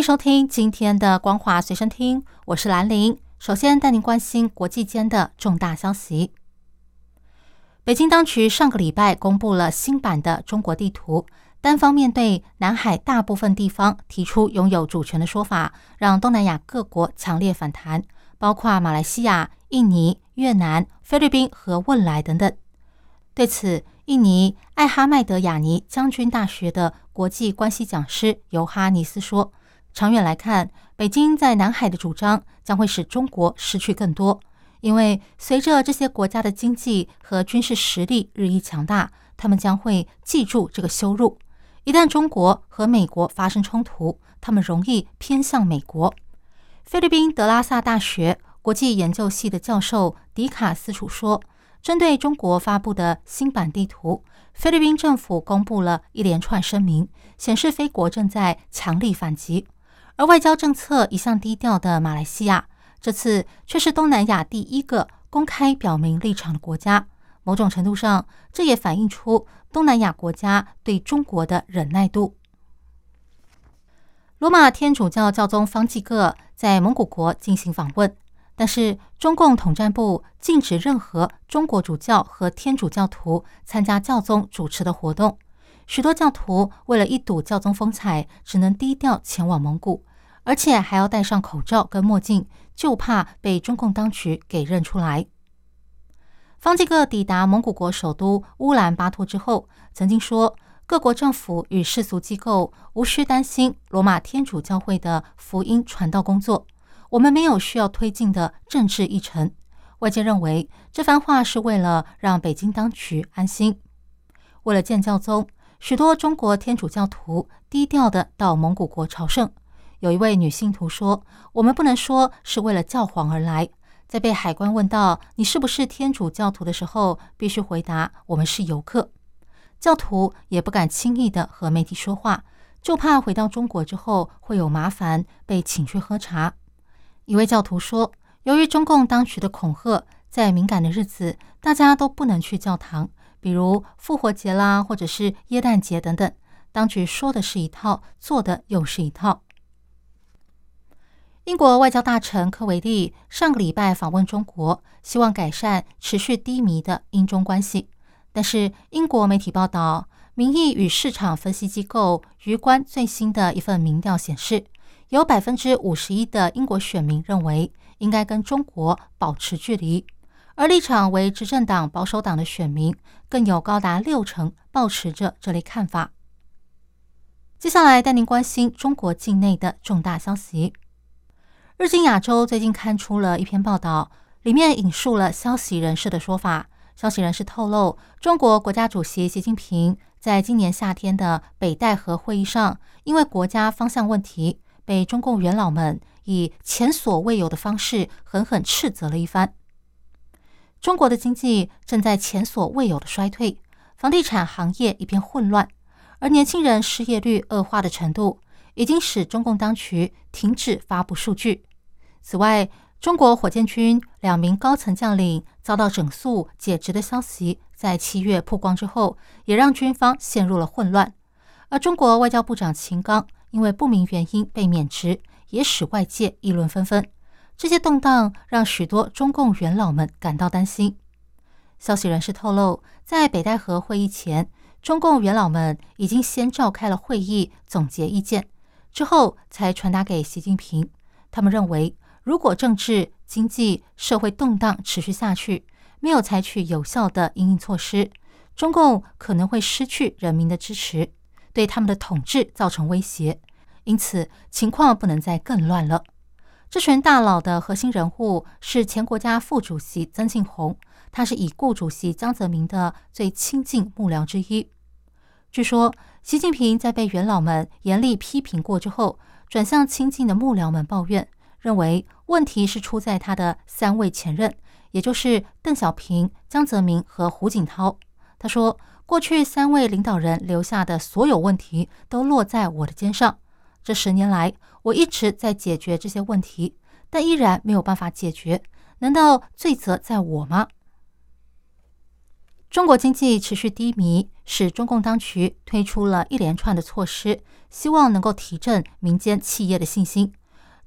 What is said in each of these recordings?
迎收听今天的《光华随身听》，我是兰玲。首先带您关心国际间的重大消息。北京当局上个礼拜公布了新版的中国地图，单方面对南海大部分地方提出拥有主权的说法，让东南亚各国强烈反弹，包括马来西亚、印尼、越南、菲律宾和汶莱等等。对此，印尼艾哈迈德亚尼将军大学的国际关系讲师尤哈尼斯说。长远来看，北京在南海的主张将会使中国失去更多，因为随着这些国家的经济和军事实力日益强大，他们将会记住这个羞辱。一旦中国和美国发生冲突，他们容易偏向美国。菲律宾德拉萨大学国际研究系的教授迪卡斯楚说：“针对中国发布的新版地图，菲律宾政府公布了一连串声明，显示菲国正在强力反击。”而外交政策一向低调的马来西亚，这次却是东南亚第一个公开表明立场的国家。某种程度上，这也反映出东南亚国家对中国的忍耐度。罗马天主教教宗方济各在蒙古国进行访问，但是中共统战部禁止任何中国主教和天主教徒参加教宗主持的活动。许多教徒为了一睹教宗风采，只能低调前往蒙古。而且还要戴上口罩跟墨镜，就怕被中共当局给认出来。方济各抵达蒙古国首都乌兰巴托之后，曾经说：“各国政府与世俗机构无需担心罗马天主教会的福音传道工作，我们没有需要推进的政治议程。”外界认为这番话是为了让北京当局安心。为了见教宗，许多中国天主教徒低调的到蒙古国朝圣。有一位女信徒说：“我们不能说是为了教皇而来。在被海关问到你是不是天主教徒的时候，必须回答我们是游客。教徒也不敢轻易的和媒体说话，就怕回到中国之后会有麻烦，被请去喝茶。”一位教徒说：“由于中共当局的恐吓，在敏感的日子，大家都不能去教堂，比如复活节啦，或者是耶诞节等等。当局说的是一套，做的又是一套。”英国外交大臣科维利上个礼拜访问中国，希望改善持续低迷的英中关系。但是，英国媒体报道，民意与市场分析机构余关最新的一份民调显示，有百分之五十一的英国选民认为应该跟中国保持距离，而立场为执政党保守党的选民更有高达六成保持着这类看法。接下来带您关心中国境内的重大消息。日经亚洲最近刊出了一篇报道，里面引述了消息人士的说法。消息人士透露，中国国家主席习近平在今年夏天的北戴河会议上，因为国家方向问题，被中共元老们以前所未有的方式狠狠斥责了一番。中国的经济正在前所未有的衰退，房地产行业一片混乱，而年轻人失业率恶化的程度，已经使中共当局停止发布数据。此外，中国火箭军两名高层将领遭到整肃解职的消息，在七月曝光之后，也让军方陷入了混乱。而中国外交部长秦刚因为不明原因被免职，也使外界议论纷纷。这些动荡让许多中共元老们感到担心。消息人士透露，在北戴河会议前，中共元老们已经先召开了会议，总结意见，之后才传达给习近平。他们认为。如果政治、经济、社会动荡持续下去，没有采取有效的应应措施，中共可能会失去人民的支持，对他们的统治造成威胁。因此，情况不能再更乱了。这群大佬的核心人物是前国家副主席曾庆红，他是已故主席江泽民的最亲近幕僚之一。据说，习近平在被元老们严厉批评过之后，转向亲近的幕僚们抱怨。认为问题是出在他的三位前任，也就是邓小平、江泽民和胡锦涛。他说，过去三位领导人留下的所有问题都落在我的肩上。这十年来，我一直在解决这些问题，但依然没有办法解决。难道罪责在我吗？中国经济持续低迷，使中共当局推出了一连串的措施，希望能够提振民间企业的信心。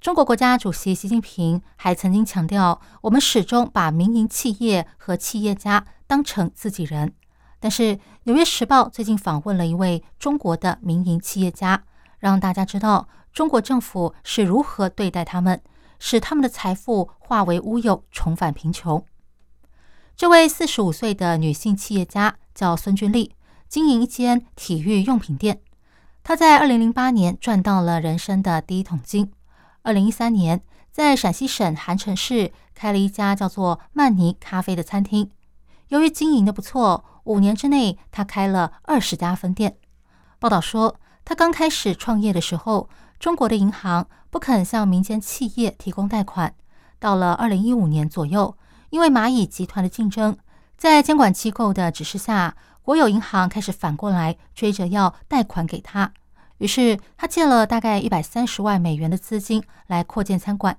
中国国家主席习近平还曾经强调，我们始终把民营企业和企业家当成自己人。但是，《纽约时报》最近访问了一位中国的民营企业家，让大家知道中国政府是如何对待他们，使他们的财富化为乌有，重返贫穷。这位四十五岁的女性企业家叫孙君丽，经营一间体育用品店。她在二零零八年赚到了人生的第一桶金。二零一三年，在陕西省韩城市开了一家叫做“曼尼咖啡”的餐厅。由于经营的不错，五年之内他开了二十家分店。报道说，他刚开始创业的时候，中国的银行不肯向民间企业提供贷款。到了二零一五年左右。因为蚂蚁集团的竞争，在监管机构的指示下，国有银行开始反过来追着要贷款给他。于是他借了大概一百三十万美元的资金来扩建餐馆。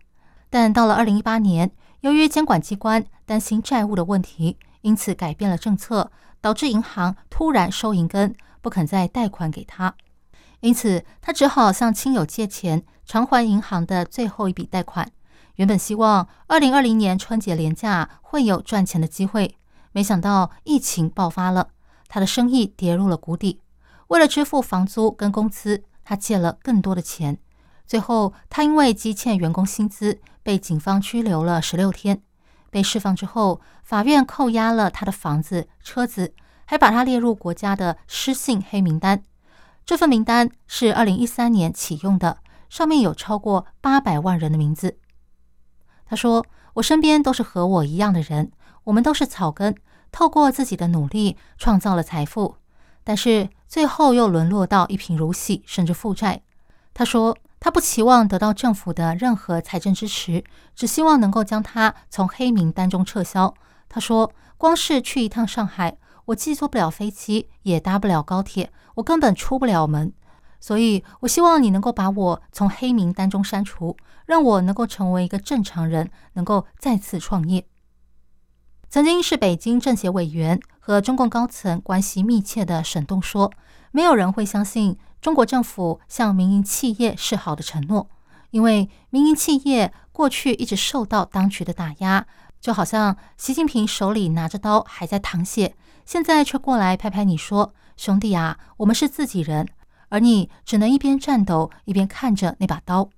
但到了二零一八年，由于监管机关担心债务的问题，因此改变了政策，导致银行突然收银根，不肯再贷款给他。因此他只好向亲友借钱偿还银行的最后一笔贷款。原本希望二零二零年春节连假会有赚钱的机会，没想到疫情爆发了，他的生意跌入了谷底。为了支付房租跟工资，他借了更多的钱。最后，他因为积欠员工薪资，被警方拘留了十六天。被释放之后，法院扣押了他的房子、车子，还把他列入国家的失信黑名单。这份名单是二零一三年启用的，上面有超过八百万人的名字。他说：“我身边都是和我一样的人，我们都是草根，透过自己的努力创造了财富，但是最后又沦落到一贫如洗，甚至负债。”他说：“他不期望得到政府的任何财政支持，只希望能够将他从黑名单中撤销。”他说：“光是去一趟上海，我既坐不了飞机，也搭不了高铁，我根本出不了门。”所以，我希望你能够把我从黑名单中删除，让我能够成为一个正常人，能够再次创业。曾经是北京政协委员和中共高层关系密切的沈栋说：“没有人会相信中国政府向民营企业示好的承诺，因为民营企业过去一直受到当局的打压，就好像习近平手里拿着刀还在淌血，现在却过来拍拍你说：‘兄弟啊，我们是自己人。’”而你只能一边颤抖一边看着那把刀。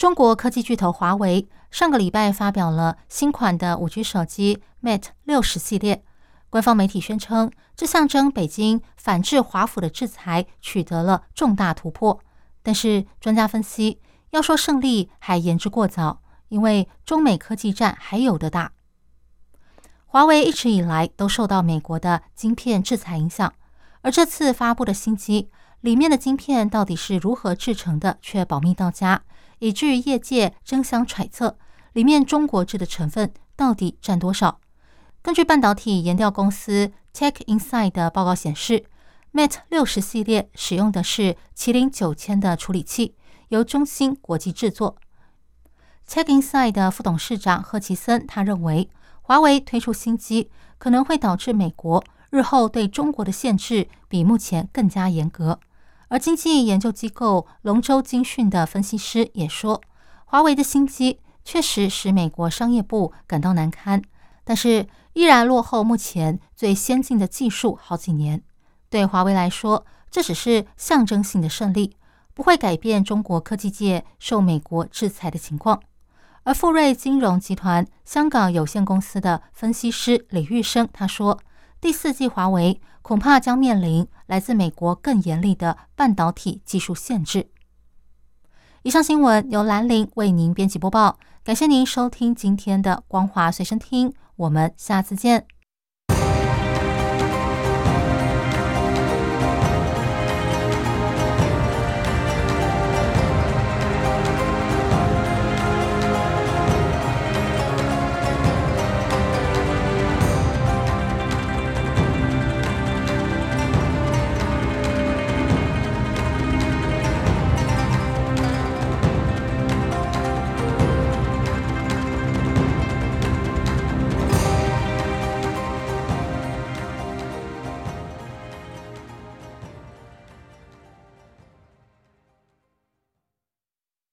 中国科技巨头华为上个礼拜发表了新款的五 G 手机 Mate 六十系列，官方媒体宣称，这象征北京反制华府的制裁取得了重大突破。但是专家分析，要说胜利还言之过早，因为中美科技战还有的打。华为一直以来都受到美国的晶片制裁影响。而这次发布的新机里面的晶片到底是如何制成的，却保密到家，以至于业界争相揣测里面中国制的成分到底占多少。根据半导体研调公司 Tech Insight 的报告显示，Mate 六十系列使用的是麒麟九千的处理器，由中芯国际制作。Tech Insight 的副董事长贺奇森他认为，华为推出新机可能会导致美国。日后对中国的限制比目前更加严格，而经济研究机构龙舟精讯的分析师也说，华为的新机确实使美国商业部感到难堪，但是依然落后目前最先进的技术好几年。对华为来说，这只是象征性的胜利，不会改变中国科技界受美国制裁的情况。而富瑞金融集团香港有限公司的分析师李玉生他说。第四季华为恐怕将面临来自美国更严厉的半导体技术限制。以上新闻由兰陵为您编辑播报，感谢您收听今天的光华随身听，我们下次见。